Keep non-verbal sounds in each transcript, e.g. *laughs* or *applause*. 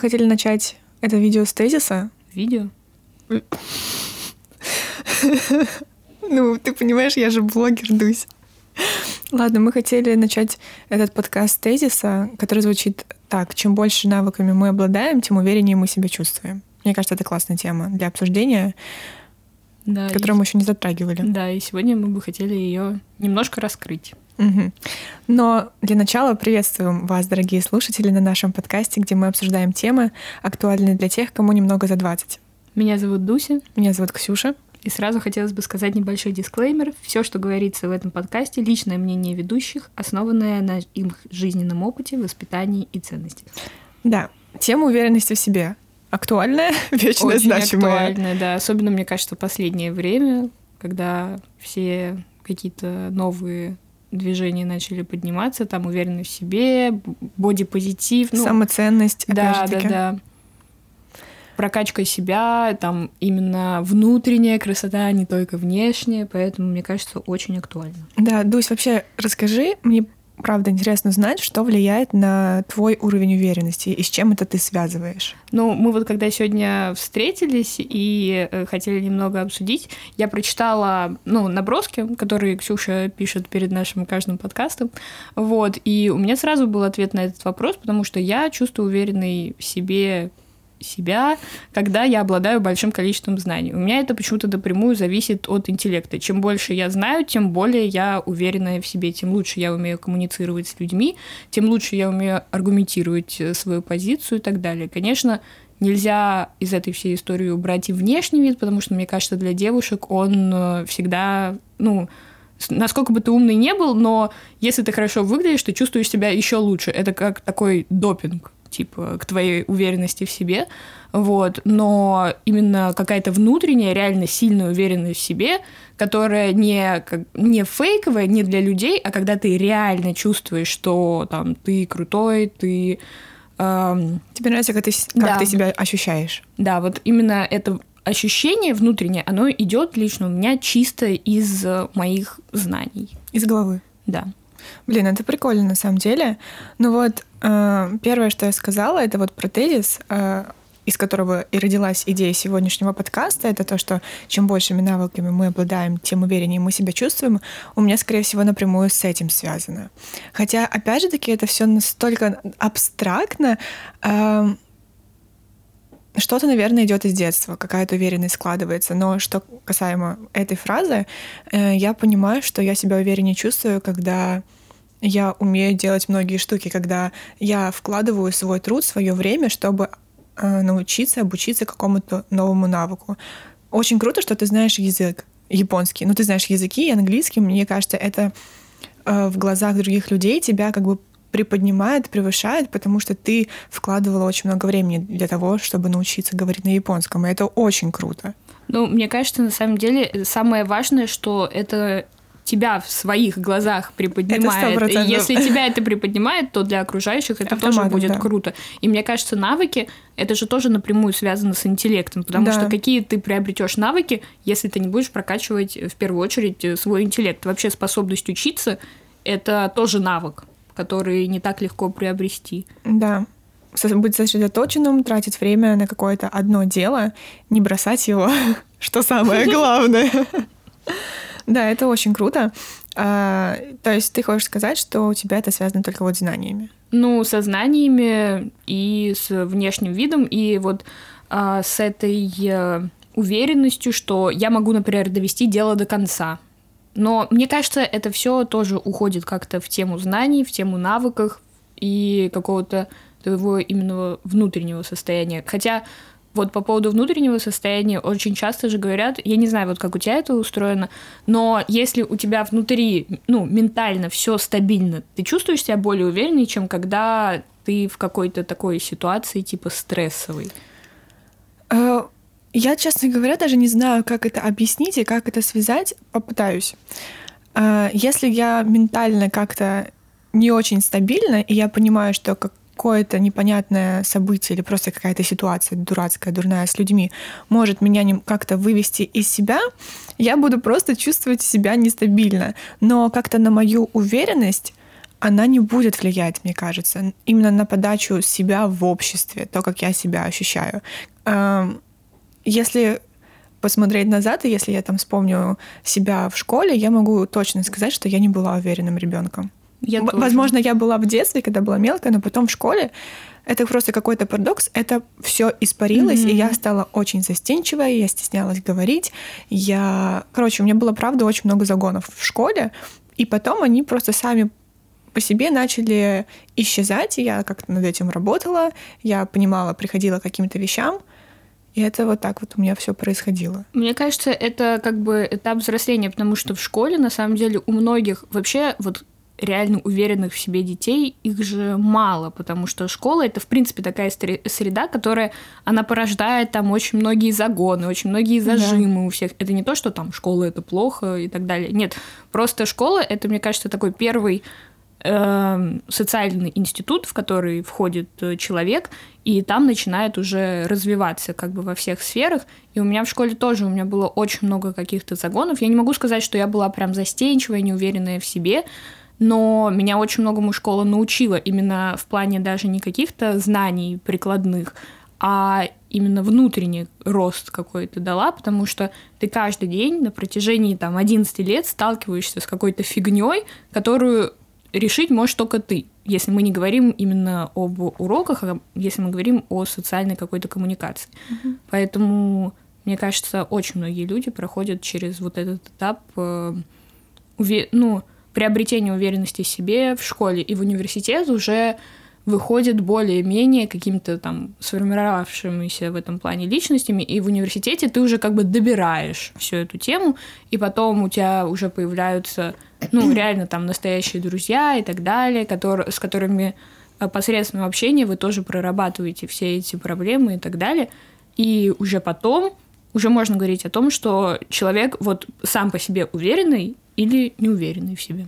Мы хотели начать это видео с тезиса. Видео? *laughs* Ну, ты понимаешь, я же блогер, Дусь. Ладно, мы хотели начать этот подкаст с тезиса, который звучит так. Чем больше навыками мы обладаем, тем увереннее мы себя чувствуем. Мне кажется, это классная тема для обсуждения, Да, которую и- мы еще не затрагивали. Да, и сегодня мы бы хотели ее немножко раскрыть. Мгм. Но для начала приветствуем вас, дорогие слушатели, на нашем подкасте, где мы обсуждаем темы, актуальные для тех, кому немного за 20. Меня зовут Дуся, Меня зовут Ксюша. и сразу хотелось бы сказать небольшой дисклеймер. Все, что говорится в этом подкасте, личное мнение ведущих, основанное на их жизненном опыте, воспитании и ценностях. Да, тема уверенности в себе. Актуальная, *laughs* вечно Очень значимая. актуально, да. Особенно, мне кажется, в последнее время, когда все какие-то новые движения начали подниматься, там уверенность в себе, бодипозитив. ну, Самоценность, Да, да, да. Прокачка себя, там именно внутренняя красота, а не только внешняя, поэтому, мне кажется, очень актуально. Да, Дусь, вообще расскажи, мне правда интересно знать, что влияет на твой уровень уверенности и с чем это ты связываешь. Ну, мы вот когда сегодня встретились и э, хотели немного обсудить, я прочитала, ну, наброски, которые Ксюша пишет перед нашим каждым подкастом, вот, и у меня сразу был ответ на этот вопрос, потому что я чувствую уверенной в себе себя, когда я обладаю большим количеством знаний. У меня это почему-то напрямую зависит от интеллекта. Чем больше я знаю, тем более я уверенная в себе, тем лучше я умею коммуницировать с людьми, тем лучше я умею аргументировать э, свою позицию и так далее. Конечно, нельзя из этой всей истории убрать и внешний вид, потому что, мне кажется, для девушек он э, всегда, ну, насколько бы ты умный не был, но если ты хорошо выглядишь, ты чувствуешь себя еще лучше. Это как такой допинг, типа, к твоей уверенности в себе. Вот. Но именно какая-то внутренняя, реально сильная уверенность в себе, которая не, как, не фейковая, не для людей, а когда ты реально чувствуешь, что там ты крутой, ты эм, Тебе нравится, как ты, как Да. ты себя ощущаешь? да, вот именно это ощущение внутреннее, оно идет лично у меня чисто из э, моих знаний. Из головы. Да. Блин, это прикольно на самом деле. Ну вот, э, первое, что я сказала, это вот про тезис, э, из которого и родилась идея сегодняшнего подкаста, это то, что чем большими навыками мы обладаем, тем увереннее мы себя чувствуем. У меня, скорее всего, напрямую с этим связано. Хотя, опять же таки, это все настолько абстрактно. эм, что-то, наверное, идет из детства, какая-то уверенность складывается. Но что касаемо этой фразы, э, я понимаю, что я себя увереннее чувствую, когда я умею делать многие штуки, когда я вкладываю свой труд, свое время, чтобы э, научиться, обучиться какому-то новому навыку. Очень круто, что ты знаешь язык японский. Ну, ты знаешь языки английский. Мне кажется, это э, в глазах других людей тебя как бы приподнимает, превышает, потому что ты вкладывала очень много времени для того, чтобы научиться говорить на японском. И это очень круто. Ну, мне кажется, на самом деле, самое важное, что это тебя в своих глазах приподнимает. Это 100%. И если тебя это приподнимает, то для окружающих это тоже Автоматом, будет да. круто. И мне кажется, навыки это же тоже напрямую связано с интеллектом, потому Да. что какие ты приобретешь навыки, если ты не будешь прокачивать в первую очередь э, свой интеллект. Вообще способность учиться это тоже навык, который не так легко приобрести. Да. Быть сосредоточенным, тратить время на какое-то одно дело, не бросать его, *laughs* что самое главное. *laughs* Да, это очень круто. А, То есть ты хочешь сказать, что у тебя это связано только вот с знаниями? Ну, со знаниями и с внешним видом, и вот а, с этой э, уверенностью, что я могу, например, довести дело до конца. Но мне кажется, это все тоже уходит как-то в тему знаний, в тему навыков и какого-то твоего именно внутреннего состояния. Хотя вот по поводу внутреннего состояния очень часто же говорят, я не знаю, вот как у тебя это устроено, но если у тебя внутри, ну, ментально все стабильно, ты чувствуешь себя более увереннее, чем когда ты в какой-то такой ситуации типа стрессовой. Э, Я, честно говоря, даже не знаю, как это объяснить и как это связать. Попытаюсь. Э, Если я ментально как-то не очень стабильна, и я понимаю, что какое-то непонятное событие или просто какая-то ситуация дурацкая, дурная с людьми может меня как-то вывести из себя, я буду просто чувствовать себя нестабильно. Но как-то на мою уверенность она не будет влиять, мне кажется, именно на подачу себя в обществе, то, как я себя ощущаю. Если посмотреть назад, и если я там вспомню себя в школе, я могу точно сказать, что я не была уверенным ребенком. Я Возможно, я была в детстве, когда была мелкая, но потом в школе это просто какой-то парадокс, это все испарилось, mm-hmm. и я стала очень застенчивой, я стеснялась говорить. Я, короче, у меня было, правда, очень много загонов в школе, и потом они просто сами по себе начали исчезать, и я как-то над этим работала, я понимала, приходила к каким-то вещам, и это вот так вот у меня все происходило. Мне кажется, это как бы этап взросления, потому что в школе, на самом деле, у многих вообще вот реально уверенных в себе детей, их же мало, потому что школа это, в принципе, такая среда, которая, она порождает там очень многие загоны, очень многие зажимы да. у всех. Это не то, что там школа это плохо и так далее. Нет, просто школа это, мне кажется, такой первый Эм, социальный институт, в который входит э, человек, и там начинает уже развиваться как бы во всех сферах. И у меня в школе тоже, у меня было очень много каких-то загонов. Я не могу сказать, что я была прям застенчивая, неуверенная в себе, но меня очень многому школа научила именно в плане даже не каких-то знаний прикладных, а именно внутренний рост какой-то дала, потому что ты каждый день на протяжении там 11 лет сталкиваешься с какой-то фигней, которую решить можешь только ты, если мы не говорим именно об уроках, а если мы говорим о социальной какой-то коммуникации. Mm-hmm. Поэтому, мне кажется, очень многие люди проходят через вот этот этап э, уве- ну, приобретения уверенности в себе в школе и в университете уже выходит более-менее каким-то там сформировавшимися в этом плане личностями, и в университете ты уже как бы добираешь всю эту тему, и потом у тебя уже появляются, ну, *clears throat* реально там настоящие друзья и так далее, которые, с которыми э, посредством общения вы тоже прорабатываете все эти проблемы и так далее, и уже потом уже можно говорить о том, что человек вот сам по себе уверенный или неуверенный в себе.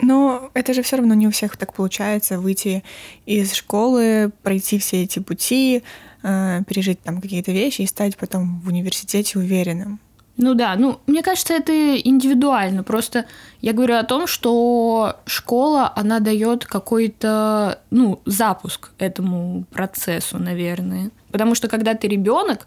Но это же все равно не у всех так получается выйти из школы, пройти все эти пути, э, пережить там какие-то вещи и стать потом в университете уверенным. Ну да, ну мне кажется, это индивидуально. Просто я говорю о том, что школа, она дает какой-то, ну, запуск этому процессу, наверное. Потому что когда ты ребенок,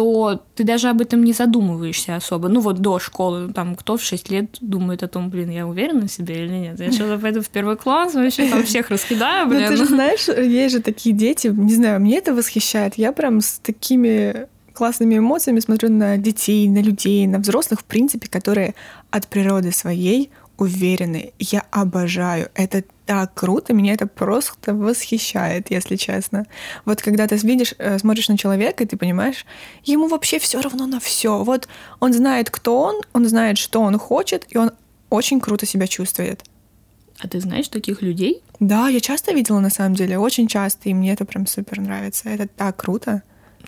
то ты даже об этом не задумываешься особо. Ну вот до школы, там кто в 6 лет думает о том, блин, я уверена в себе или нет? Я что-то пойду в первый класс, вообще там всех раскидаю, блин. Ну ты же знаешь, есть же такие дети, не знаю, мне это восхищает. Я прям с такими классными эмоциями смотрю на детей, на людей, на взрослых, в принципе, которые от природы своей уверены. Я обожаю. Это так круто, меня это просто восхищает, если честно. Вот когда ты видишь, э, смотришь на человека, и ты понимаешь, ему вообще все равно на все. Вот он знает, кто он, он знает, что он хочет, и он очень круто себя чувствует. А ты знаешь таких людей? Да, я часто видела на самом деле, очень часто, и мне это прям супер нравится. Это так круто.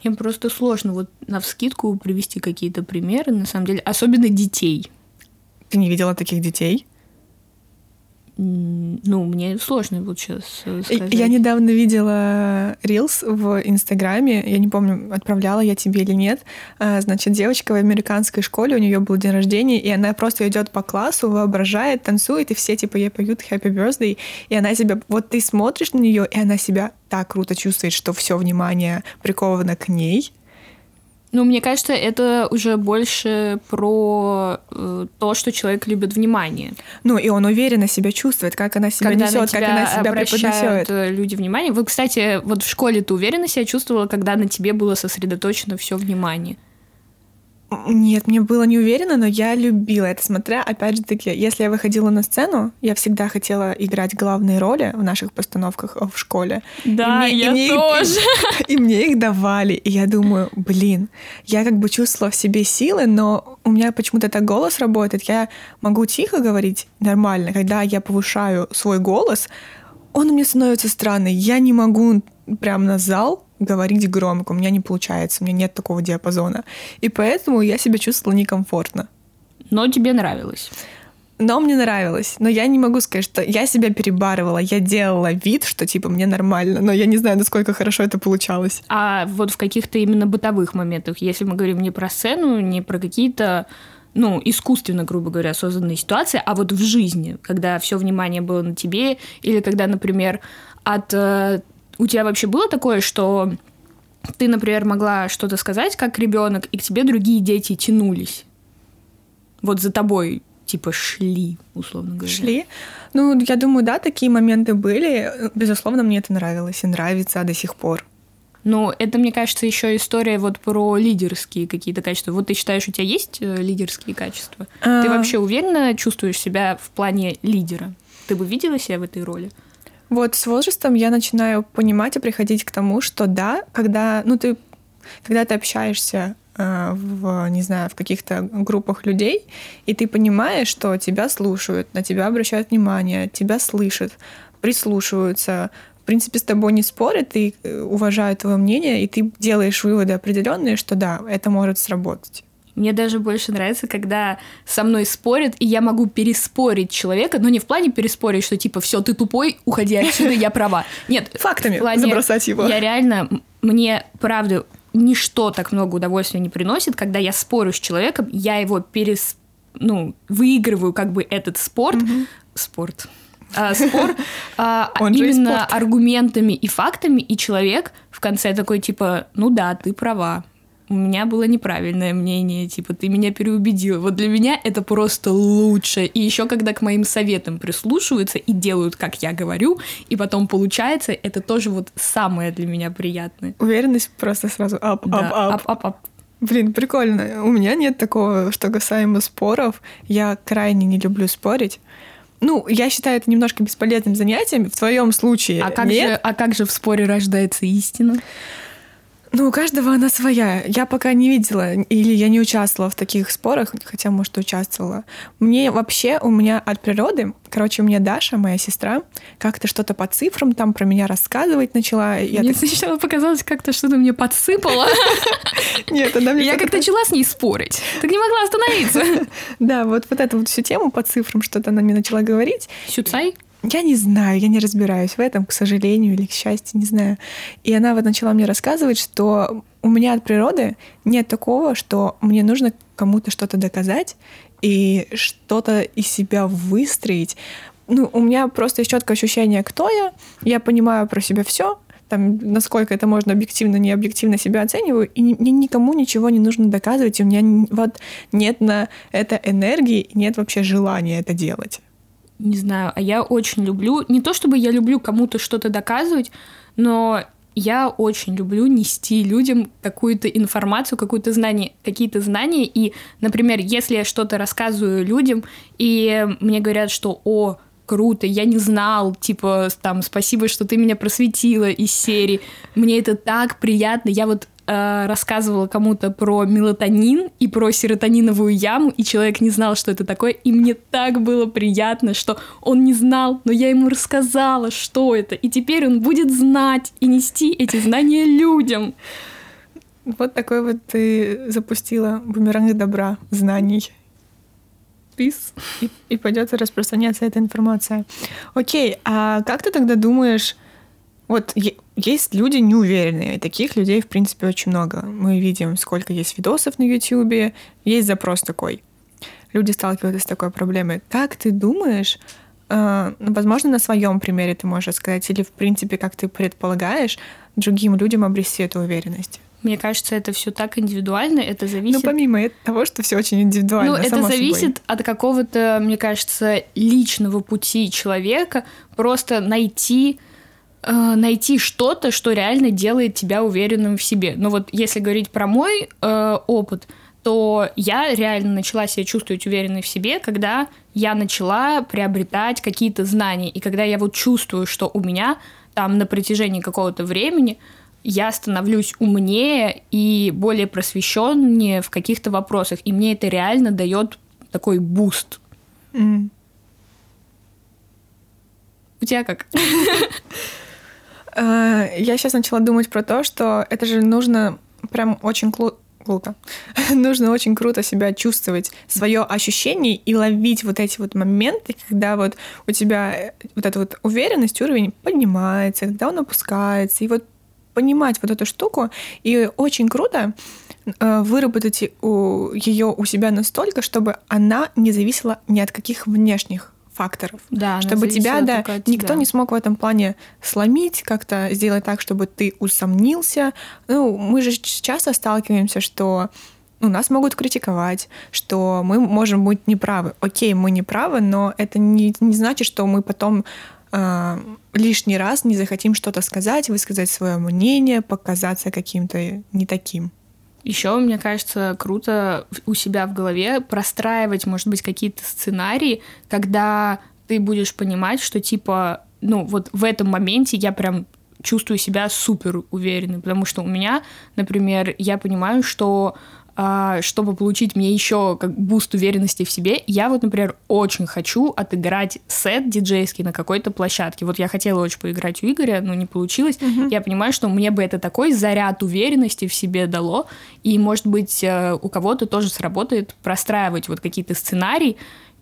Мне просто сложно вот на вскидку привести какие-то примеры, на самом деле, особенно детей. Ты не видела таких детей? Ну, мне сложно вот сейчас э, сказать. Я недавно видела Reels в Инстаграме, я не помню, отправляла я тебе или нет. А, значит, девочка в американской школе, у нее был день рождения, и она просто идет по классу, воображает, танцует, и все типа ей поют Happy Birthday, и она себя, вот ты смотришь на нее, и она себя так круто чувствует, что все внимание приковано к ней, ну, мне кажется, это уже больше про э, то, что человек любит внимание. Ну, и он уверенно себя чувствует, как она себя когда несет, как она себя преподнесет. Э, люди внимание. Вы, кстати, вот в школе ты уверенно себя чувствовала, когда на тебе было сосредоточено все внимание? Нет, мне было не уверенно, но я любила это, смотря, опять же таки, если я выходила на сцену, я всегда хотела играть главные роли в наших постановках в школе. Да, и мне, я и мне, тоже. И, *laughs* и мне их давали, и я думаю, блин, я как бы чувствовала в себе силы, но у меня почему-то так голос работает, я могу тихо говорить нормально, когда я повышаю свой голос, он меня становится странный, я не могу прям на зал говорить громко. У меня не получается, у меня нет такого диапазона. И поэтому я себя чувствовала некомфортно. Но тебе нравилось? Но мне нравилось. Но я не могу сказать, что я себя перебарывала. Я делала вид, что типа мне нормально. Но я не знаю, насколько хорошо это получалось. А вот в каких-то именно бытовых моментах, если мы говорим не про сцену, не про какие-то ну, искусственно, грубо говоря, созданные ситуации, а вот в жизни, когда все внимание было на тебе, или когда, например, от... Э, у тебя вообще было такое, что ты, например, могла что-то сказать как ребенок, и к тебе другие дети тянулись? Вот за тобой типа шли, условно говоря. Шли. Ну, я думаю, да, такие моменты были. Безусловно, мне это нравилось и нравится до сих пор. Ну, это, мне кажется, еще история вот про лидерские какие-то качества. Вот ты считаешь, у тебя есть э, лидерские качества? А... Ты вообще уверенно чувствуешь себя в плане лидера? Ты бы видела себя в этой роли? Вот с возрастом я начинаю понимать и приходить к тому, что да, когда, ну, ты, когда ты общаешься э, в, не знаю, в каких-то группах людей, и ты понимаешь, что тебя слушают, на тебя обращают внимание, тебя слышат, прислушиваются, в принципе, с тобой не спорят и э, уважают твое мнение, и ты делаешь выводы определенные, что да, это может сработать. Мне даже больше нравится, когда со мной спорят, и я могу переспорить человека, но не в плане переспорить, что типа все, ты тупой, уходи отсюда, я права. Нет, фактами плане, забросать его. Я реально, мне правда ничто так много удовольствия не приносит, когда я спорю с человеком, я его перес, ну выигрываю как бы этот спорт, mm-hmm. спорт а, спор а, *laughs* именно аргументами и фактами, и человек в конце такой типа, ну да, ты права. У меня было неправильное мнение, типа, ты меня переубедил. Вот для меня это просто лучше. И еще когда к моим советам прислушиваются и делают, как я говорю, и потом получается, это тоже вот самое для меня приятное. Уверенность просто сразу up, up, up. up, up. Блин, прикольно. У меня нет такого, что касаемо споров. Я крайне не люблю спорить. Ну, я считаю это немножко бесполезным занятием. В твоем случае а как нет. Же, а как же в споре рождается истина? Ну, у каждого она своя. Я пока не видела или я не участвовала в таких спорах, хотя, может, участвовала. Мне вообще, у меня от природы, короче, у меня Даша, моя сестра, как-то что-то по цифрам там про меня рассказывать начала. Я мне так... сначала показалось, как-то что-то мне подсыпала. *laughs* Нет, она мне... Я как-то начала с ней спорить. Так не могла остановиться. *laughs* Да, вот вот эту вот всю тему по цифрам что-то она мне начала говорить. Сюцай? Я не знаю, я не разбираюсь в этом, к сожалению или к счастью, не знаю. И она вот начала мне рассказывать, что у меня от природы нет такого, что мне нужно кому-то что-то доказать и что-то из себя выстроить. Ну, у меня просто есть четкое ощущение, кто я, я понимаю про себя все, там, насколько это можно объективно, не объективно себя оцениваю, и мне никому ничего не нужно доказывать, и у меня вот нет на это энергии, нет вообще желания это делать не знаю, а я очень люблю, не то чтобы я люблю кому-то что-то доказывать, но я очень люблю нести людям какую-то информацию, какое-то знание, какие-то знания. И, например, если я что-то рассказываю людям, и мне говорят, что «О, круто, я не знал, типа, там, спасибо, что ты меня просветила из серии. Мне это так приятно. Я вот э, рассказывала кому-то про мелатонин и про серотониновую яму, и человек не знал, что это такое, и мне так было приятно, что он не знал, но я ему рассказала, что это, и теперь он будет знать и нести эти знания людям. Вот такой вот ты запустила бумеранг добра, знаний. Пис. И, и пойдет распространяться эта информация. Окей, а как ты тогда думаешь, вот есть люди неуверенные, таких людей, в принципе, очень много. Мы видим, сколько есть видосов на YouTube, есть запрос такой. Люди сталкиваются с такой проблемой. Как ты думаешь, э, возможно, на своем примере ты можешь сказать, или, в принципе, как ты предполагаешь, другим людям обрести эту уверенность? Мне кажется, это все так индивидуально, это зависит... Ну, помимо того, что все очень индивидуально, Ну, это зависит собой. от какого-то, мне кажется, личного пути человека, просто найти найти что-то, что реально делает тебя уверенным в себе. Но вот если говорить про мой э, опыт, то я реально начала себя чувствовать уверенной в себе, когда я начала приобретать какие-то знания. И когда я вот чувствую, что у меня там на протяжении какого-то времени я становлюсь умнее и более просвещеннее в каких-то вопросах. И мне это реально дает такой boost. Мм. У тебя как? *laughs* Э, я сейчас начала думать про то, что это же нужно прям очень круто *laughs* Нужно очень круто себя чувствовать, свое ощущение и ловить вот эти вот моменты, когда вот у тебя э, вот эта вот уверенность, уровень поднимается, когда он опускается, и вот понимать вот эту штуку. И очень круто, э, выработать ее у себя настолько, чтобы она не зависела ни от каких внешних факторов. Да, чтобы тебя, да, никто тебя. не смог в этом плане сломить, как-то сделать так, чтобы ты усомнился. Ну, мы же часто сталкиваемся, что ну, нас могут критиковать, что мы можем быть неправы. Окей, мы неправы, но это не, не значит, что мы потом э, лишний раз не захотим что-то сказать, высказать свое мнение, показаться каким-то не таким. Еще, мне кажется, круто у себя в голове простраивать, может быть, какие-то сценарии, когда ты будешь понимать, что типа, ну, вот в этом моменте я прям чувствую себя супер уверенной, потому что у меня, например, я понимаю, что чтобы получить мне еще как boost уверенности в себе, я вот, например, очень хочу отыграть сет диджейский на какой-то площадке. Вот я хотела очень поиграть у Игоря, но не получилось. Uh-huh. Я понимаю, что мне бы это такой заряд уверенности в себе дало, и, может быть, э, у кого-то тоже сработает простраивать вот какие-то сценарии,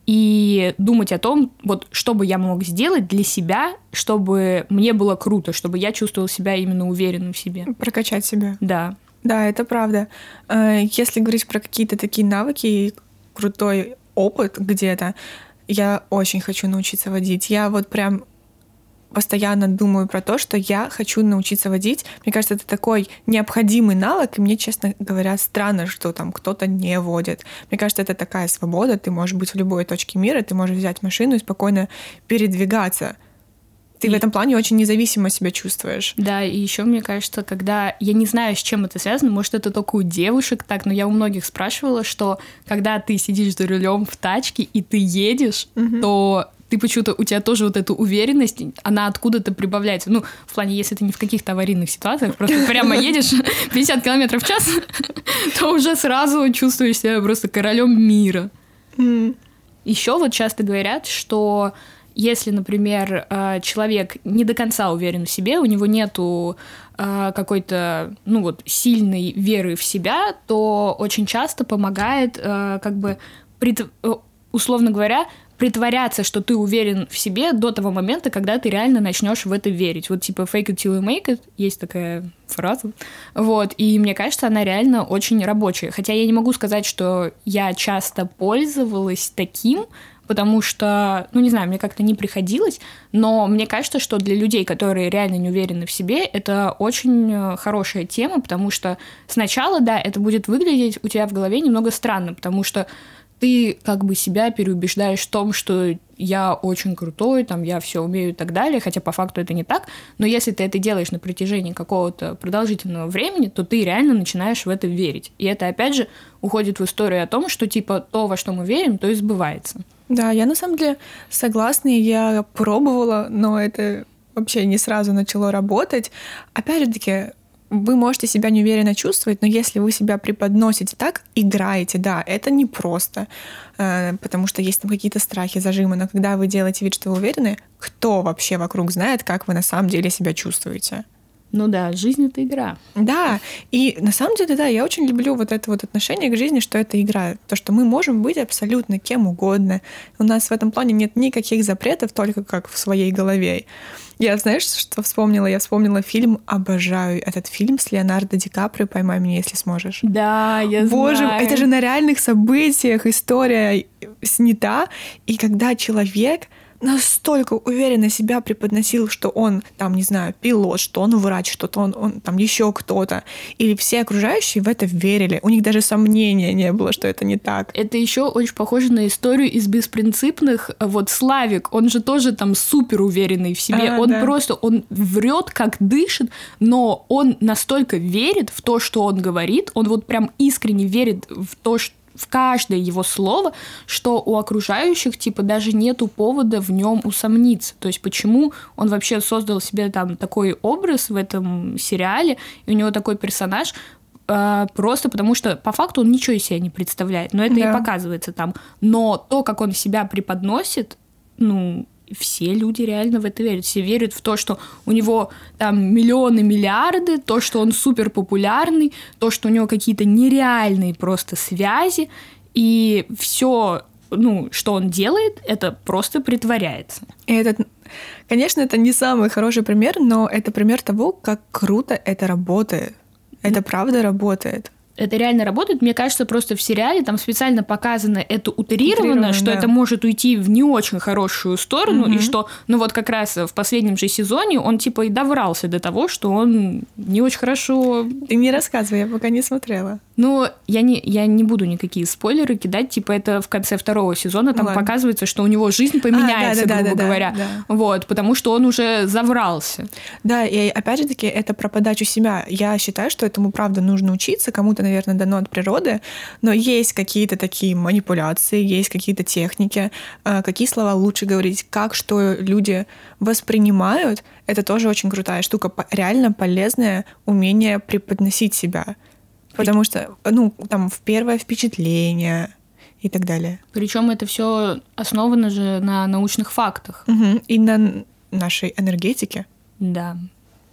и думать о том, вот что бы я мог сделать для себя, чтобы мне было круто, чтобы я чувствовал себя именно уверенным в себе. Прокачать себя. Да. Да, это правда. Э, если говорить про какие-то такие навыки и крутой опыт где-то, я очень хочу научиться водить. Я вот прям постоянно думаю про то, что я хочу научиться водить. Мне кажется, это такой необходимый навык, и мне, честно говоря, странно, что там кто-то не водит. Мне кажется, это такая свобода, ты можешь быть в любой точке мира, ты можешь взять машину и спокойно передвигаться ты и... в этом плане очень независимо себя чувствуешь. Да, и еще мне кажется, когда я не знаю, с чем это связано, может, это только у девушек так, но я у многих спрашивала, что когда ты сидишь за рулем в тачке и ты едешь, угу. то ты почему-то, у тебя тоже вот эта уверенность, она откуда-то прибавляется. Ну, в плане, если ты не в каких-то аварийных ситуациях, просто прямо *laughs* едешь 50 километров в час, *laughs* то уже сразу чувствуешь себя просто королем мира. Еще вот часто говорят, что если, например, э, человек не до конца уверен в себе, у него нету э, какой-то, ну вот, сильной веры в себя, то очень часто помогает, э, как бы, условно говоря, притворяться, что ты уверен в себе до того момента, когда ты реально начнешь в это верить. Вот типа fake it till you make it, есть такая фраза. Вот, и мне кажется, она реально очень рабочая. Хотя я не могу сказать, что я часто пользовалась таким, потому что, ну не знаю, мне как-то не приходилось, но мне кажется, что для людей, которые реально не уверены в себе, это очень э, хорошая тема, потому что сначала, да, это будет выглядеть у тебя в голове немного странно, потому что ты как бы себя переубеждаешь в том, что я очень крутой, там, я все умею и так далее, хотя по факту это не так, но если ты это делаешь на протяжении какого-то продолжительного времени, то ты реально начинаешь в это верить. И это, опять же, уходит в историю о том, что, типа, то, во что мы верим, то и сбывается. Да, я на самом деле согласна, я пробовала, но это вообще не сразу начало работать. Опять же таки, вы можете себя неуверенно чувствовать, но если вы себя преподносите так, играете, да, это непросто, э, потому что есть там какие-то страхи, зажимы, но когда вы делаете вид, что вы уверены, кто вообще вокруг знает, как вы на самом деле себя чувствуете? Ну да, жизнь это игра. Да, и на самом деле, да, я очень люблю вот это вот отношение к жизни, что это игра. То, что мы можем быть абсолютно кем угодно. У нас в этом плане нет никаких запретов, только как в своей голове. Я, знаешь, что вспомнила? Я вспомнила фильм «Обожаю». Этот фильм с Леонардо Ди Каприо «Поймай меня, если сможешь». Да, я Боже, знаю. Боже, это же на реальных событиях история снята. И когда человек настолько уверенно себя преподносил, что он там, не знаю, пилот, что он врач, что-то он, он там еще кто-то. Или все окружающие в это верили. У них даже сомнения не было, что это не так. Это еще очень похоже на историю из беспринципных. Вот Славик, он же тоже там супер уверенный в себе. А, он да. просто, он врет, как дышит, но он настолько верит в то, что он говорит, он вот прям искренне верит в то, что в каждое его слово, что у окружающих, типа, даже нету повода в нем усомниться. То есть, почему он вообще создал себе там такой образ в этом сериале, и у него такой персонаж, э, просто потому что по факту он ничего из себя не представляет, но это да. и показывается там. Но то, как он себя преподносит, ну, все люди реально в это верят. Все верят в то, что у него там миллионы, миллиарды, то, что он супер популярный, то, что у него какие-то нереальные просто связи, и все, ну, что он делает, это просто притворяется. И этот, конечно, это не самый хороший пример, но это пример того, как круто это работает. Это правда работает это реально работает. Мне кажется, просто в сериале там специально показано это утрировано что да. это может уйти в не очень хорошую сторону, угу. и что, ну вот как раз в последнем же сезоне он типа и добрался до того, что он не очень хорошо... Ты не рассказывай, я пока не смотрела. Ну, я не, я не буду никакие спойлеры кидать, типа это в конце второго сезона там Ладно. показывается, что у него жизнь поменяется, а, да, да, грубо да, говоря. Да, да. Вот, потому что он уже заврался. Да, и опять же таки, это про подачу себя. Я считаю, что этому правда нужно учиться, кому-то, наверное, дано от природы, но есть какие-то такие манипуляции, есть какие-то техники, а, какие слова лучше говорить, как что люди воспринимают, это тоже очень крутая штука, реально полезное умение преподносить себя. Потому что, ну, там, в первое впечатление и так далее. Причем это все основано же на научных фактах. Угу. И на нашей энергетике. Да.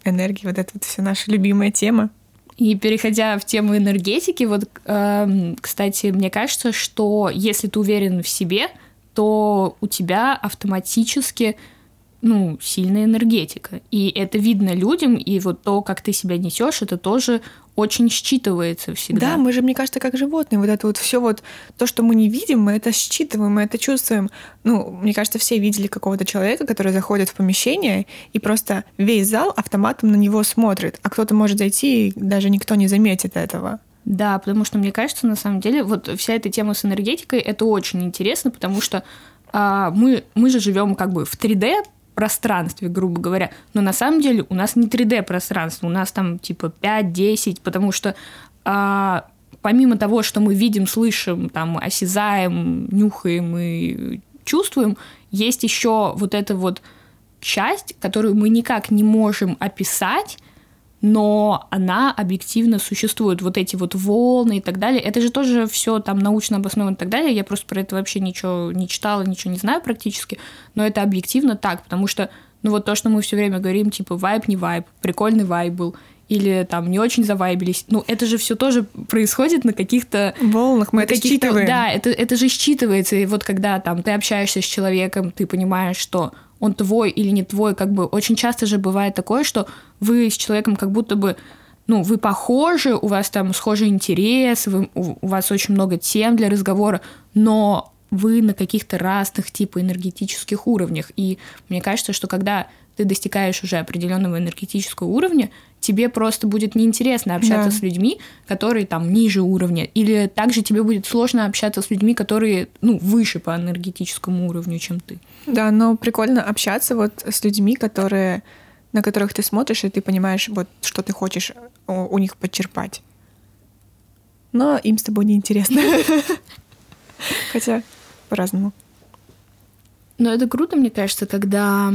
Энергия, вот это вот все наша любимая тема. И переходя в тему энергетики, вот, э, кстати, мне кажется, что если ты уверен в себе, то у тебя автоматически ну, сильная энергетика. И это видно людям, и вот то, как ты себя несешь, это тоже очень считывается всегда. Да, мы же, мне кажется, как животные. Вот это вот все вот, то, что мы не видим, мы это считываем, мы это чувствуем. Ну, мне кажется, все видели какого-то человека, который заходит в помещение, и просто весь зал автоматом на него смотрит. А кто-то может зайти, и даже никто не заметит этого. Да, потому что мне кажется, на самом деле, вот вся эта тема с энергетикой, это очень интересно, потому что а, мы, мы же живем как бы в 3D, пространстве, грубо говоря. Но на самом деле у нас не 3D-пространство, у нас там типа 5-10, потому что а, помимо того, что мы видим, слышим, там, осязаем, нюхаем и чувствуем, есть еще вот эта вот часть, которую мы никак не можем описать, но она объективно существует. Вот эти вот волны и так далее. Это же тоже все там научно обосновано и так далее. Я просто про это вообще ничего не читала, ничего не знаю практически. Но это объективно так, потому что, ну вот то, что мы все время говорим, типа, вайб, не вайб, прикольный вайб был, или там не очень завайбились. Ну, это же все тоже происходит на каких-то волнах, мы это считываем. Да, это, это же считывается. И вот когда там ты общаешься с человеком, ты понимаешь, что он твой или не твой, как бы очень часто же бывает такое, что вы с человеком как будто бы ну, вы похожи, у вас там схожий интерес, вы, у, у вас очень много тем для разговора, но вы на каких-то разных типа энергетических уровнях. И мне кажется, что когда ты достигаешь уже определенного энергетического уровня, тебе просто будет неинтересно общаться да. с людьми, которые там ниже уровня, или также тебе будет сложно общаться с людьми, которые ну выше по энергетическому уровню, чем ты. Да, но прикольно общаться вот с людьми, которые на которых ты смотришь и ты понимаешь вот что ты хочешь у, у них подчерпать. Но им с тобой неинтересно. *laughs* Хотя по-разному. Но это круто, мне кажется, когда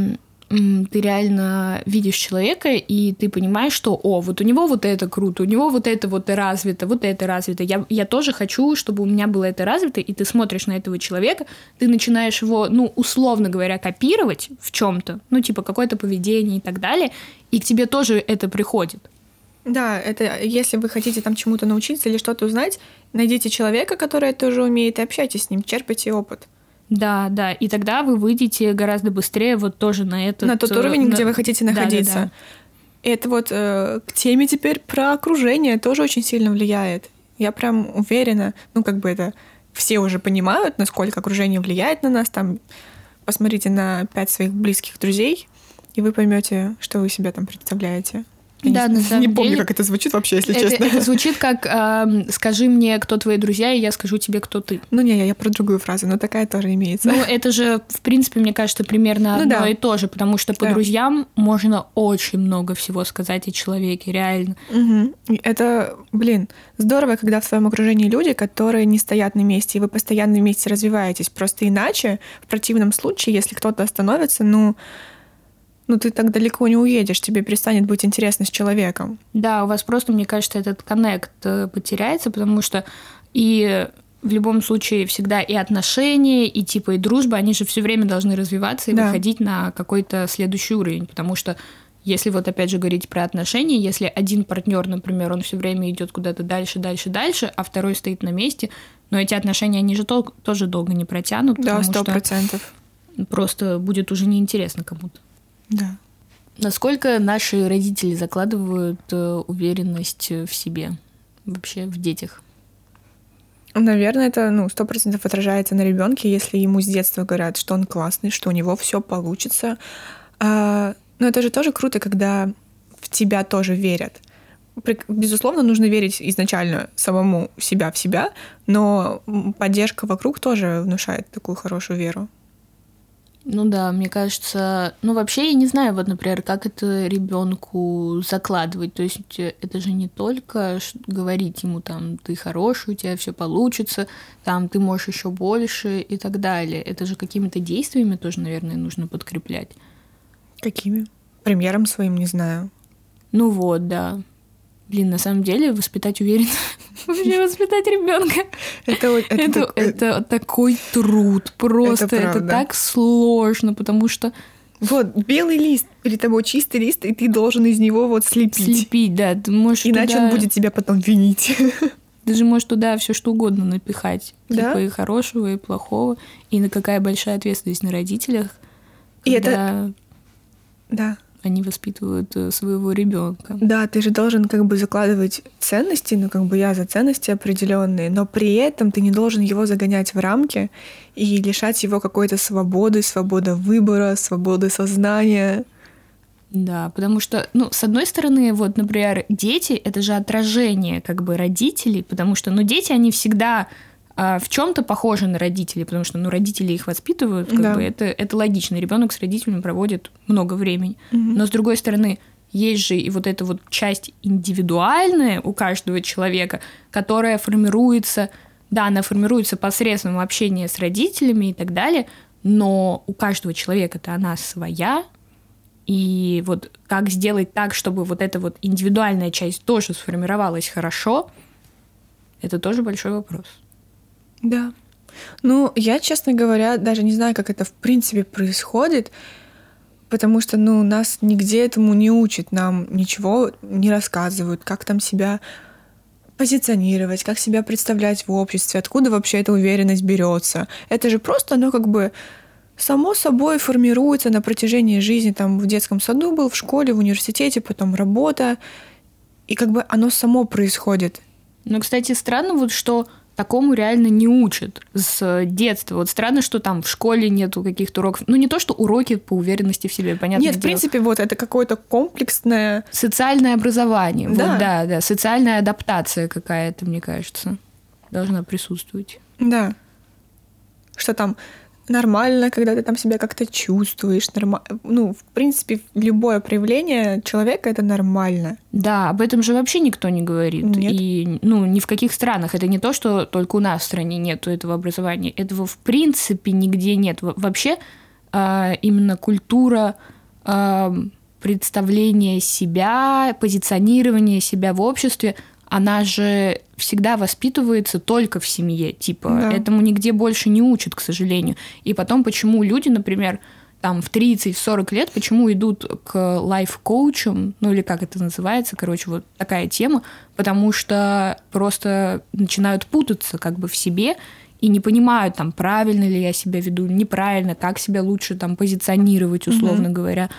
ты реально видишь человека, и ты понимаешь, что, о, вот у него вот это круто, у него вот это вот развито, вот это развито. Я, я тоже хочу, чтобы у меня было это развито, и ты смотришь на этого человека, ты начинаешь его, ну, условно говоря, копировать в чем-то, ну, типа какое-то поведение и так далее, и к тебе тоже это приходит. Да, это если вы хотите там чему-то научиться или что-то узнать, найдите человека, который это уже умеет, и общайтесь с ним, черпайте опыт. Да, да. И тогда вы выйдете гораздо быстрее вот тоже на этот... На тот уровень, на... где вы хотите находиться. Да, да, да. Это вот э, к теме теперь про окружение тоже очень сильно влияет. Я прям уверена, ну как бы это все уже понимают, насколько окружение влияет на нас. Там посмотрите на пять своих близких друзей, и вы поймете, что вы себя там представляете. Я да, не, на самом не помню, как это звучит вообще, если это, честно. Это звучит как *laughs* э, «скажи мне, кто твои друзья, и я скажу тебе, кто ты». Ну не, я, я про другую фразу, но такая тоже имеется. Ну это же, в принципе, мне кажется, примерно ну, одно да. и то же, потому что по да. друзьям можно очень много всего сказать о человеке, реально. Угу. Это, блин, здорово, когда в своем окружении люди, которые не стоят на месте, и вы постоянно вместе развиваетесь. Просто иначе, в противном случае, если кто-то остановится, ну ну ты так далеко не уедешь, тебе перестанет быть интересно с человеком. Да, у вас просто, мне кажется, этот коннект э, потеряется, потому что и в любом случае всегда и отношения, и типа и дружба, они же все время должны развиваться и да. выходить на какой-то следующий уровень, потому что если вот опять же говорить про отношения, если один партнер, например, он все время идет куда-то дальше, дальше, дальше, а второй стоит на месте, но эти отношения, они же то, тоже долго не протянут. Да, сто процентов. Просто будет уже неинтересно кому-то. Да. Насколько наши родители закладывают э, уверенность в себе? вообще в детях? Наверное, это ну сто процентов отражается на ребенке, если ему с детства говорят, что он классный, что у него все получится. А, но это же тоже круто, когда в тебя тоже верят. Безусловно, нужно верить изначально самому себя в себя, но поддержка вокруг тоже внушает такую хорошую веру. Ну да, мне кажется, ну вообще я не знаю, вот, например, как это ребенку закладывать. То есть это же не только говорить ему там, ты хороший, у тебя все получится, там ты можешь еще больше и так далее. Это же какими-то действиями тоже, наверное, нужно подкреплять. Какими? Примером своим, не знаю. Ну вот, да. Блин, на самом деле воспитать уверенность, *laughs* вообще воспитать ребенка. Это, это, это, так... это такой труд, просто это, это так сложно, потому что вот белый лист перед тобой чистый лист, и ты должен из него вот слепить. Слепить, да, ты можешь. Иначе туда... он будет тебя потом винить. *laughs* Ты же можешь туда все что угодно напихать, да? типа и хорошего, и плохого, и на какая большая ответственность на родителях. И это да они воспитывают э, своего ребенка. Да, ты же должен как бы закладывать ценности, ну как бы я за ценности определенные, но при этом ты не должен его загонять в рамки и лишать его какой-то свободы, свободы выбора, свободы сознания. Да, потому что, ну, с одной стороны, вот, например, дети — это же отражение как бы родителей, потому что, ну, дети, они всегда а, в чем-то похожи на родителей, потому что ну, родители их воспитывают, как да. бы это, это логично. Ребенок с родителями проводит много времени. Угу. Но с другой стороны, есть же и вот эта вот часть индивидуальная у каждого человека, которая формируется, да, она формируется посредством общения с родителями и так далее, но у каждого человека-то она своя, и вот как сделать так, чтобы вот эта вот индивидуальная часть тоже сформировалась хорошо, это тоже большой вопрос. Да. Ну, я, честно говоря, даже не знаю, как это в принципе происходит, потому что, ну, нас нигде этому не учат, нам ничего не рассказывают, как там себя позиционировать, как себя представлять в обществе, откуда вообще эта уверенность берется. Это же просто, оно как бы само собой формируется на протяжении жизни. Там в детском саду был, в школе, в университете, потом работа. И как бы оно само происходит. Ну, кстати, странно вот, что такому реально не учат с детства. Вот странно, что там в школе нету каких-то уроков. Ну, не то, что уроки по уверенности в себе, понятно. Нет, в принципе, вот это какое-то комплексное... Социальное образование. Да. Вот, да, да. Социальная адаптация какая-то, мне кажется, должна присутствовать. Да. Что там нормально, когда ты там себя как-то чувствуешь. Норма... Ну, в принципе, любое проявление человека это нормально. Да, об этом же вообще никто не говорит. Нет. И ну, ни в каких странах. Это не то, что только у нас в стране нет этого образования. Этого в принципе нигде нет. Вообще а, именно культура а, представления себя, позиционирования себя в обществе – она же всегда воспитывается только в семье, типа, да. этому нигде больше не учат, к сожалению. И потом, почему люди, например, там в 30-40 лет, почему идут к лайф-коучам, ну или как это называется, короче, вот такая тема, потому что просто начинают путаться как бы в себе и не понимают, там, правильно ли я себя веду, неправильно, как себя лучше там позиционировать, условно mm-hmm. говоря.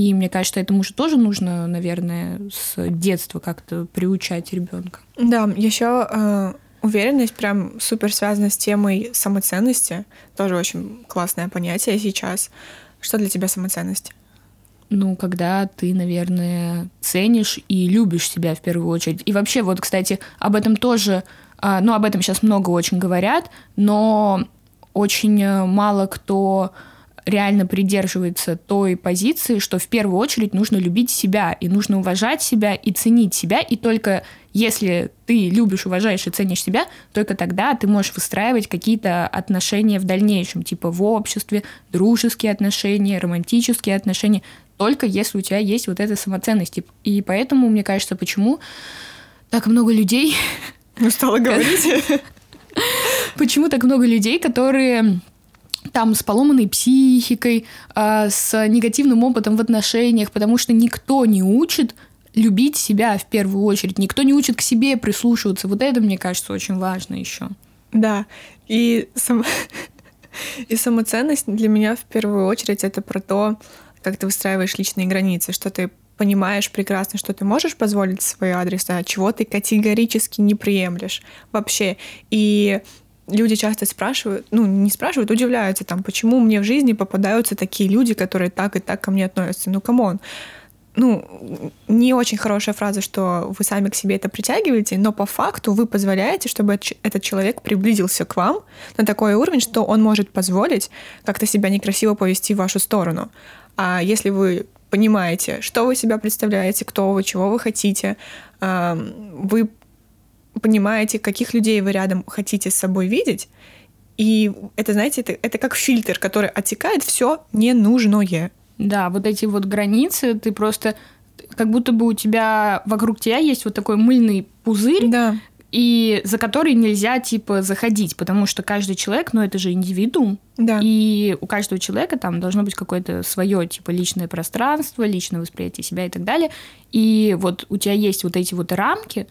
И мне кажется, этому же тоже нужно, наверное, с детства как-то приучать ребенка. Да, еще э, уверенность прям супер связана с темой самоценности. Тоже очень классное понятие сейчас. Что для тебя самоценность? Ну, когда ты, наверное, ценишь и любишь себя в первую очередь. И вообще, вот, кстати, об этом тоже, э, ну, об этом сейчас много очень говорят, но очень э, мало кто реально придерживается той позиции, что в первую очередь нужно любить себя, и нужно уважать себя и ценить себя, и только если ты любишь, уважаешь и ценишь себя, только тогда ты можешь выстраивать какие-то отношения в дальнейшем, типа в обществе, дружеские отношения, романтические отношения, только если у тебя есть вот эта самоценность. И поэтому, мне кажется, почему так много людей... Устала говорить. *laughs* Почему так много людей, которые там с поломанной психикой, э, с негативным опытом в отношениях, потому что никто не учит любить себя в первую очередь, никто не учит к себе прислушиваться. Вот это, мне кажется, очень важно еще. Да, и, сам... и самоценность для меня в первую очередь это про то, как ты выстраиваешь личные границы, что ты понимаешь прекрасно, что ты можешь позволить в свой адрес, а чего ты категорически не приемлешь вообще. И люди часто спрашивают, ну, не спрашивают, удивляются, там, почему мне в жизни попадаются такие люди, которые так и так ко мне относятся. Ну, come on. Ну, не очень хорошая фраза, что вы сами к себе это притягиваете, но по факту вы позволяете, чтобы этот человек приблизился к вам на такой уровень, что он может позволить как-то себя некрасиво повести в вашу сторону. А если вы понимаете, что вы себя представляете, кто вы, чего вы хотите, вы понимаете, каких людей вы рядом хотите с собой видеть, и это, знаете, это, это как фильтр, который отсекает все ненужное. Да, вот эти вот границы, ты просто как будто бы у тебя вокруг тебя есть вот такой мыльный пузырь, да. и за который нельзя типа заходить, потому что каждый человек, ну это же индивидуум, да. и у каждого человека там должно быть какое-то свое типа личное пространство, личное восприятие себя и так далее, и вот у тебя есть вот эти вот рамки,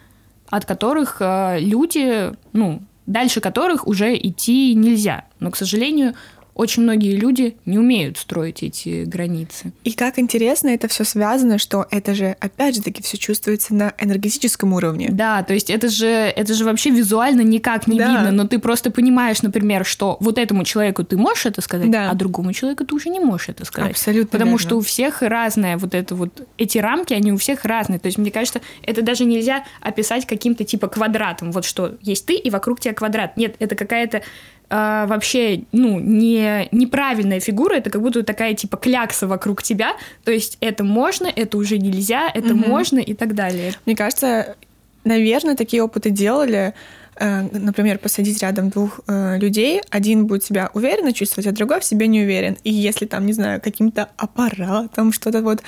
от которых э, люди, ну, дальше которых уже идти нельзя. Но, к сожалению, очень многие люди не умеют строить эти границы. И как интересно это все связано, что это же, опять же таки, все чувствуется на энергетическом уровне. Да, то есть это же, это же вообще визуально никак не да. видно, но ты просто понимаешь, например, что вот этому человеку ты можешь это сказать, да. а другому человеку ты уже не можешь это сказать. Абсолютно. Потому верно. что у всех разное вот это вот, эти рамки, они у всех разные. То есть, мне кажется, это даже нельзя описать каким-то типа квадратом. Вот что есть ты, и вокруг тебя квадрат. Нет, это какая-то э, вообще, ну, не, неправильная фигура, это как будто такая, типа, клякса вокруг тебя, то есть это можно, это уже нельзя, это угу. можно и так далее. Мне кажется, наверное, такие опыты делали например, посадить рядом двух э, людей, один будет себя уверенно чувствовать, а другой в себе не уверен. И если там, не знаю, каким-то аппаратом что-то вот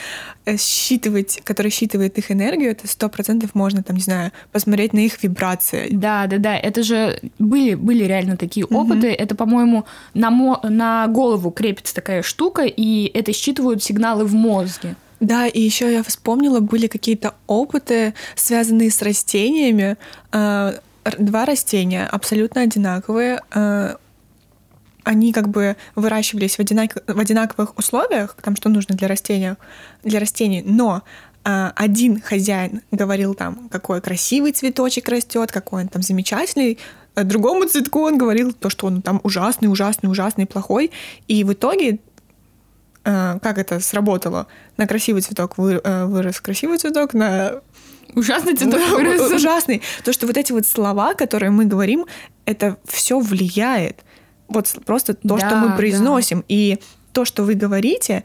э, считывать, который считывает их энергию, это сто процентов можно там, не знаю, посмотреть на их вибрации. Да, да, да. Это же были, были реально такие опыты. Это, по-моему, на, мо- на голову крепится такая штука, и это считывают сигналы в мозге. Да, и еще я вспомнила, были какие-то опыты, связанные с растениями два растения абсолютно одинаковые. Э, они как бы выращивались в, одинак... в одинаковых условиях, там что нужно для растения, для растений, но э, один хозяин говорил там, какой красивый цветочек растет, какой он там замечательный, а другому цветку он говорил то, что он там ужасный, ужасный, ужасный, плохой, и в итоге э, как это сработало? На красивый цветок вырос красивый цветок, на Ужасный цветок вырос. Ужасный. То, что вот эти вот слова, которые мы говорим, это все влияет. Вот просто то, да, что мы произносим. Да. И то, что вы говорите,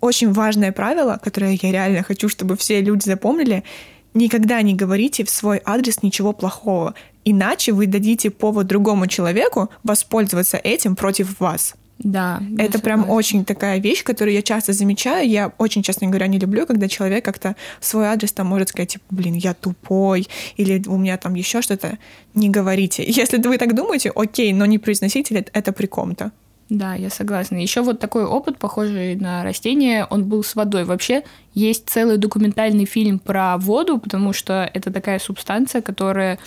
очень важное правило, которое я реально хочу, чтобы все люди запомнили, никогда не говорите в свой адрес ничего плохого, иначе вы дадите повод другому человеку воспользоваться этим против вас. Да. Это прям очень такая вещь, которую я часто замечаю. Я очень, честно говоря, не люблю, когда человек как-то свой адрес там может сказать, типа, блин, я тупой, или у меня там еще что-то. Не говорите. *laughs* Если вы так думаете, окей, но не произносите это при ком-то. Да, я согласна. Еще вот такой опыт, похожий на растение, он был с водой. Вообще есть целый документальный фильм про воду, потому что это такая субстанция, которая,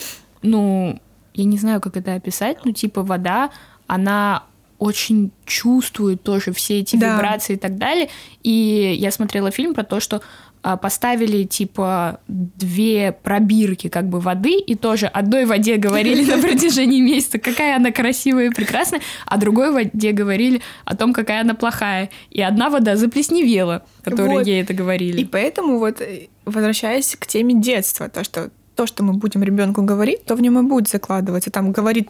ну, я не знаю, как это описать, ну, типа вода, она очень чувствует тоже все эти да. вибрации и так далее. И я смотрела фильм про то, что а, поставили типа две пробирки как бы воды и тоже одной воде говорили на протяжении месяца, какая она красивая и прекрасная, а другой воде говорили о том, какая она плохая. И одна вода заплесневела, которой вот. ей это говорили. И поэтому вот э, возвращаясь к теме детства, то, что то, что мы будем ребенку говорить, то в нем и будет закладываться. Там говорит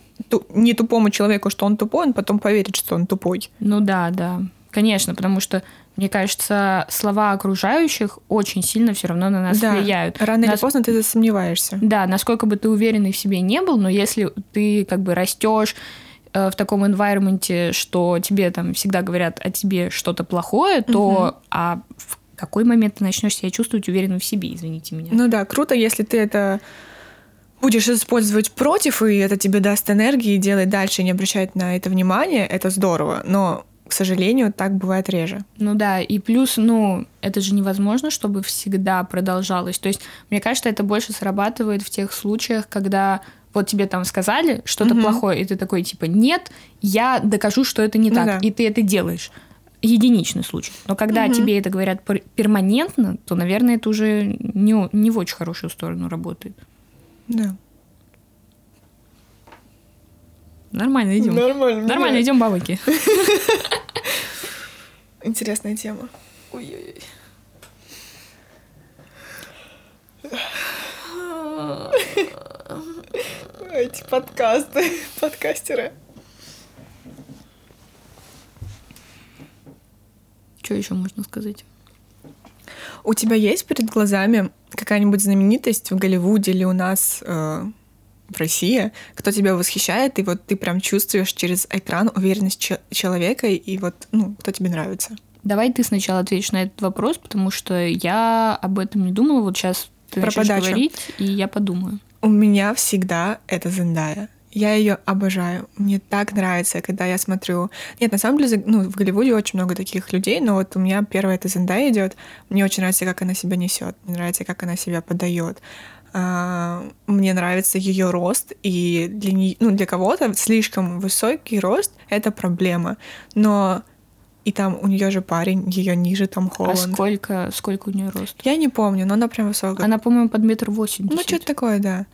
не тупому человеку, что он тупой, он потом поверит, что он тупой. Ну да, да. Конечно, потому что, мне кажется, слова окружающих очень сильно все равно на нас да. влияют. Рано нас... или поздно ты засомневаешься. Да, насколько бы ты уверенный в себе не был, но если ты как бы растешь э, в таком environment, что тебе там всегда говорят о тебе что-то плохое, то угу. а в какой момент ты начнешь себя чувствовать уверенным в себе, извините меня. Ну да, круто, если ты это будешь использовать против, и это тебе даст энергии, делать дальше, и не обращать на это внимания, это здорово. Но к сожалению, так бывает реже. Ну да, и плюс, ну, это же невозможно, чтобы всегда продолжалось. То есть, мне кажется, это больше срабатывает в тех случаях, когда вот тебе там сказали что-то угу. плохое, и ты такой, типа, нет, я докажу, что это не ну так, да. и ты это делаешь единичный случай. Но когда Мгм. тебе это говорят пер- перманентно, то, наверное, это уже не, не в очень хорошую сторону работает. Да. Нормально идем. Нормально. Нормально идем, бабаки. *laughs* Интересная тема. Ой-ой-ой. *laughs* Эти подкасты, *laughs* подкастеры. Что еще можно сказать? У тебя есть перед глазами какая-нибудь знаменитость в Голливуде или у нас э, в России, кто тебя восхищает, и вот ты прям чувствуешь через экран уверенность че- человека, и вот, ну, кто тебе нравится? Давай ты сначала ответишь на этот вопрос, потому что я об этом не думала. Вот сейчас ты Про начнешь подачу. говорить, и я подумаю. У меня всегда это Зендая. Я ее обожаю. Мне так нравится, когда я смотрю. Нет, на самом деле, ну, в Голливуде очень много таких людей, но вот у меня первая это Зендая идет. Мне очень нравится, как она себя несет. Мне нравится, как она себя подает. А, Мне нравится ее рост, и для, не- ну, для кого-то слишком высокий рост это проблема. Но и там у нее же парень, ее ниже Том А Холланд. сколько, сколько у нее рост? Я не помню, но она прям высокая. Она, по-моему, под метр восемьдесят. Ну, что-то такое, да.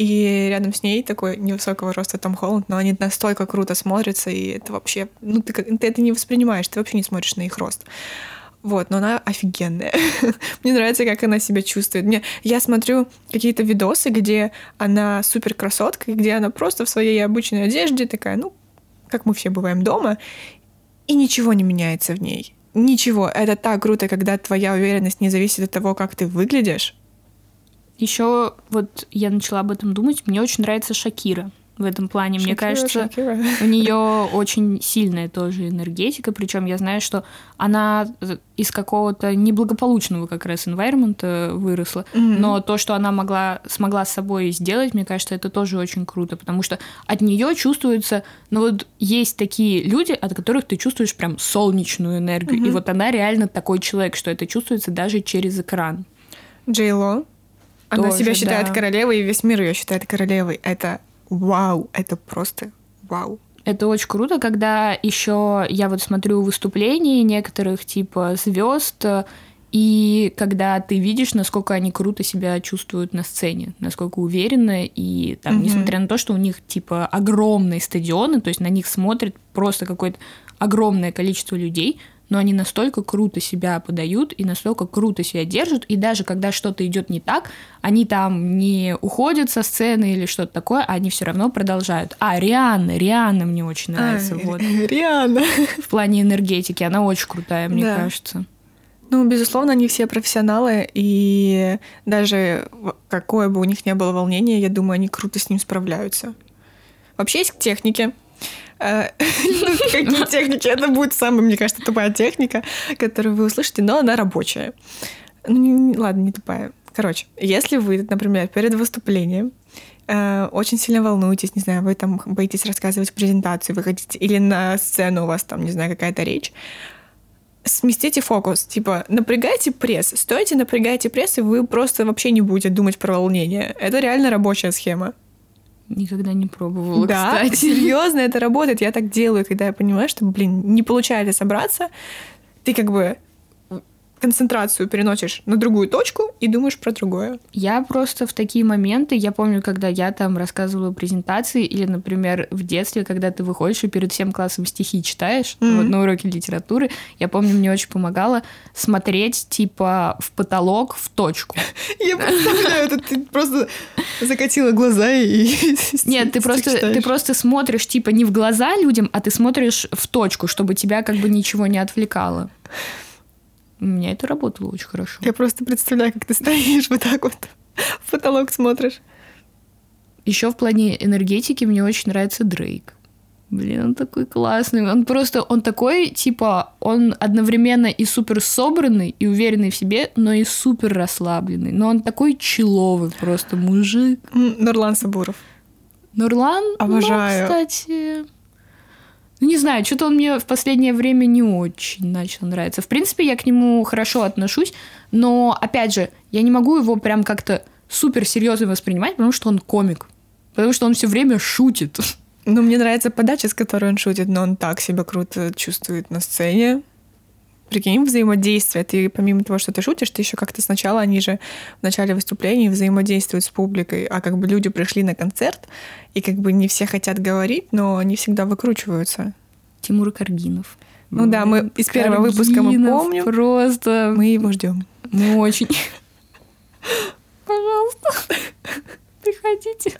И рядом с ней такой невысокого роста Том Холланд, но они настолько круто смотрятся, и это вообще... Ну, ты, ты это не воспринимаешь, ты вообще не смотришь на их рост. Вот, но она офигенная. *laughs* Мне нравится, как она себя чувствует. Мне, я смотрю какие-то видосы, где она супер красотка, где она просто в своей обычной одежде такая, ну, как мы все бываем дома, и ничего не меняется в ней. Ничего. Это так круто, когда твоя уверенность не зависит от того, как ты выглядишь. Еще вот я начала об этом думать. Мне очень нравится Шакира в этом плане. Мне Шакира, кажется, Шакира. у нее очень сильная тоже энергетика. Причем я знаю, что она из какого-то неблагополучного как раз environment выросла. Мгм. Но то, что она могла, смогла с собой сделать, мне кажется, это тоже очень круто, потому что от нее чувствуется, ну вот есть такие люди, от которых ты чувствуешь прям солнечную энергию, и Мгм. вот она реально такой человек, что это чувствуется даже через экран. Джей Ло. Она Тоже, себя считает да. королевой, и весь мир ее считает королевой. Это вау, это просто вау. Это очень круто, когда еще я вот смотрю выступления некоторых типа звезд, и когда ты видишь, насколько они круто себя чувствуют на сцене, насколько уверенно, и там, Мгм. несмотря на то, что у них типа огромные стадионы, то есть на них смотрит просто какое-то огромное количество людей, но они настолько круто себя подают и настолько круто себя держат, и даже когда что-то идет не так, они там не уходят со сцены или что-то такое, а они все равно продолжают. А, Рианна, Рианна мне очень нравится, А, вот. *laughs* Рианна. В плане энергетики, она очень крутая, мне Да. кажется. Ну, безусловно, они все профессионалы, и даже какое бы у них ни было волнение, я думаю, они круто с ним справляются. Вообще есть техники. Э, *laughs* ну, Какие техники? Это будет самая, мне кажется, тупая техника, которую вы услышите, но она рабочая. Ну, ладно, не тупая. Короче, если вы, например, перед выступлением э, очень сильно волнуетесь, не знаю, вы там боитесь рассказывать презентацию, вы хотите, или на сцену у вас там, не знаю, какая-то речь, сместите фокус, типа, напрягайте пресс, стойте, напрягайте пресс, и вы просто вообще не будете думать про волнение. Это реально рабочая схема. Никогда не пробовала, да, кстати. серьезно, это работает. Я так делаю, когда я понимаю, что, блин, не получается собраться, ты как бы концентрацию переносишь на другую точку и думаешь про другое. Я просто в такие моменты, я помню, когда я там рассказывала презентации, или, например, в детстве, когда ты выходишь и перед всем классом стихи читаешь, Мгм. вот на уроке литературы, я помню, мне очень помогало смотреть, типа, в потолок, в точку. *laughs* Я представляю, это ты просто закатила глаза и... *laughs* Нет, ты просто, ты просто смотришь, типа, не в глаза людям, а ты смотришь в точку, чтобы тебя как бы ничего не отвлекало. У меня это работало очень хорошо. Я просто представляю, как ты стоишь вот так вот, в потолок смотришь. Еще в плане энергетики мне очень нравится Дрейк. Блин, он такой классный. Он просто, он такой, типа, он одновременно и супер собранный, и уверенный в себе, но и супер расслабленный. Но он такой человый просто мужик. Нурлан Сабуров. Нурлан, Обожаю. ну, кстати... Ну, не знаю, что-то он мне в последнее время не очень начал нравиться. В принципе, я к нему хорошо отношусь, но, опять же, я не могу его прям как-то супер серьезно воспринимать, потому что он комик. Потому что он все время шутит. Ну, мне нравится подача, с которой он шутит, но он так себя круто чувствует на сцене. Прикинь, взаимодействие. Ты помимо того, что ты шутишь, ты еще как-то сначала, они же в начале выступления взаимодействуют с публикой, а как бы люди пришли на концерт, и как бы не все хотят говорить, но они всегда выкручиваются. Тимур Каргинов. Ну да, мы из первого выпуска мы помним. Просто мы его ждем. Мы очень. Пожалуйста, приходите.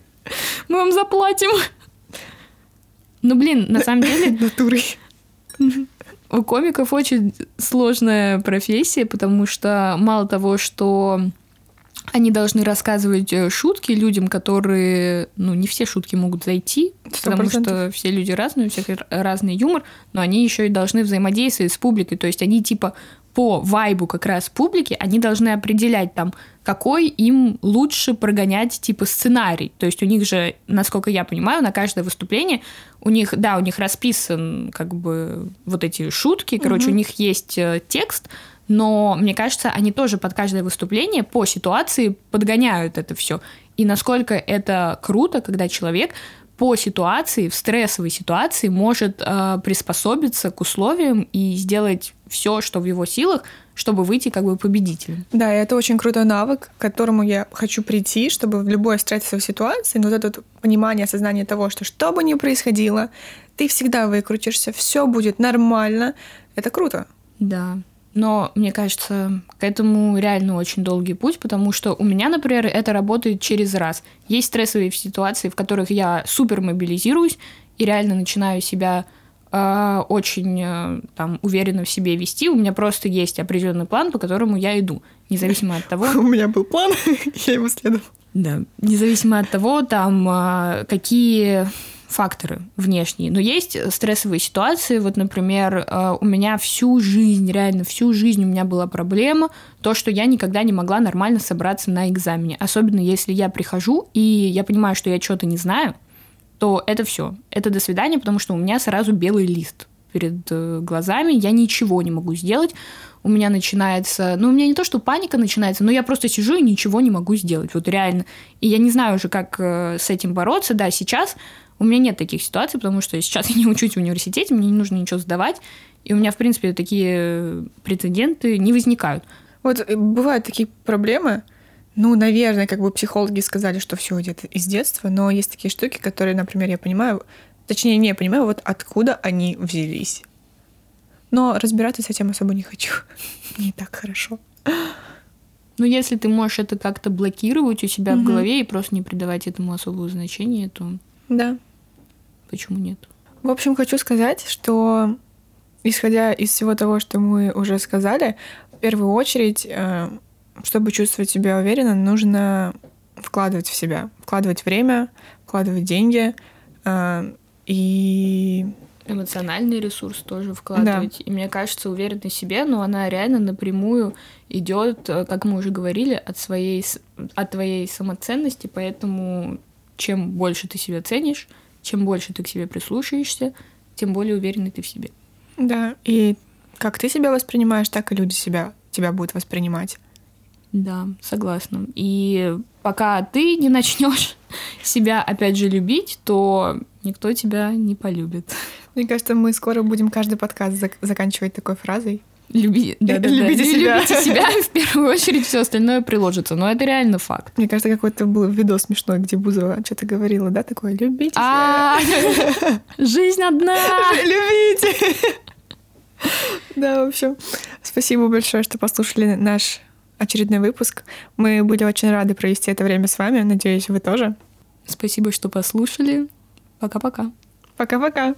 Мы вам заплатим. Ну, блин, на самом деле... *laughs* Натурой. У комиков очень сложная профессия, потому что мало того, что они должны рассказывать э, шутки людям, которые, ну, не все шутки могут зайти, 100%. потому что все люди разные, у всех разный юмор, но они еще и должны взаимодействовать с публикой, то есть они типа по вайбу как раз публики, они должны определять там, какой им лучше прогонять типа сценарий. То есть у них же, насколько я понимаю, на каждое выступление у них, да, у них расписан как бы вот эти шутки, короче, угу. у них есть э, текст, но мне кажется, они тоже под каждое выступление по ситуации подгоняют это все. И насколько это круто, когда человек по ситуации, в стрессовой ситуации может э, приспособиться к условиям и сделать все, что в его силах, чтобы выйти как бы победителем. Да, и это очень крутой навык, к которому я хочу прийти, чтобы в любой стрессовой ситуации, но вот это понимание, осознание того, что что бы ни происходило, ты всегда выкрутишься, все будет нормально, это круто. Да. Но мне кажется, к этому реально очень долгий путь, потому что у меня, например, это работает через раз. Есть стрессовые ситуации, в которых я супер мобилизируюсь и реально начинаю себя э, очень э, там уверенно в себе вести. У меня просто есть определенный план, по которому я иду, независимо от того. *laughs* У меня был план, *laughs* я его следовал. Да, независимо от того, там э, какие факторы внешние. Но есть стрессовые ситуации. Вот, например, э, у меня всю жизнь, реально всю жизнь у меня была проблема, то, что я никогда не могла нормально собраться на экзамене. Особенно если я прихожу, и я понимаю, что я что-то не знаю, то это все. Это до свидания, потому что у меня сразу белый лист перед э, глазами, я ничего не могу сделать. У меня начинается, ну, у меня не то, что паника начинается, но я просто сижу и ничего не могу сделать, вот реально. И я не знаю уже, как э, с этим бороться. Да, сейчас у меня нет таких ситуаций, потому что сейчас я не учусь в университете, мне не нужно ничего сдавать, и у меня, в принципе, такие прецеденты не возникают. Вот э, бывают такие проблемы, ну, наверное, как бы психологи сказали, что все идет из детства, но есть такие штуки, которые, например, я понимаю, точнее, не понимаю, вот откуда они взялись. Но разбираться с этим особо не хочу. *laughs* Не так хорошо. Ну, если ты можешь это как-то блокировать у себя угу. в голове и просто не придавать этому особого значения, то... Да. Почему нет? В общем, хочу сказать, что исходя из всего того, что мы уже сказали, в первую очередь, э, чтобы чувствовать себя уверенно, нужно вкладывать в себя, вкладывать время, вкладывать деньги э, и эмоциональный ресурс тоже вкладывать. Да. И мне кажется, уверенность в себе, но она реально напрямую идет, э, как мы уже говорили, от своей от твоей самоценности, поэтому чем больше ты себя ценишь, чем больше ты к себе прислушаешься, тем более уверенный ты в себе. Да, и как ты себя воспринимаешь, так и люди себя, тебя будут воспринимать. Да, согласна. И пока ты не начнешь *laughs* себя опять же любить, то никто тебя не полюбит. Мне кажется, мы скоро будем каждый подкаст зак- заканчивать такой фразой. Люби... да, да, любите, да. себя. любите себя, *laughs* в первую очередь все остальное приложится. Но это реально факт. Мне кажется, какой-то был видос смешной, где Бузова что-то говорила, да, такое «любите себя». *laughs* Жизнь одна! Любите! Да, в общем, спасибо большое, что послушали наш очередной выпуск. Мы были очень рады провести это время с вами. Надеюсь, вы тоже. Спасибо, что послушали. Пока-пока. Пока-пока.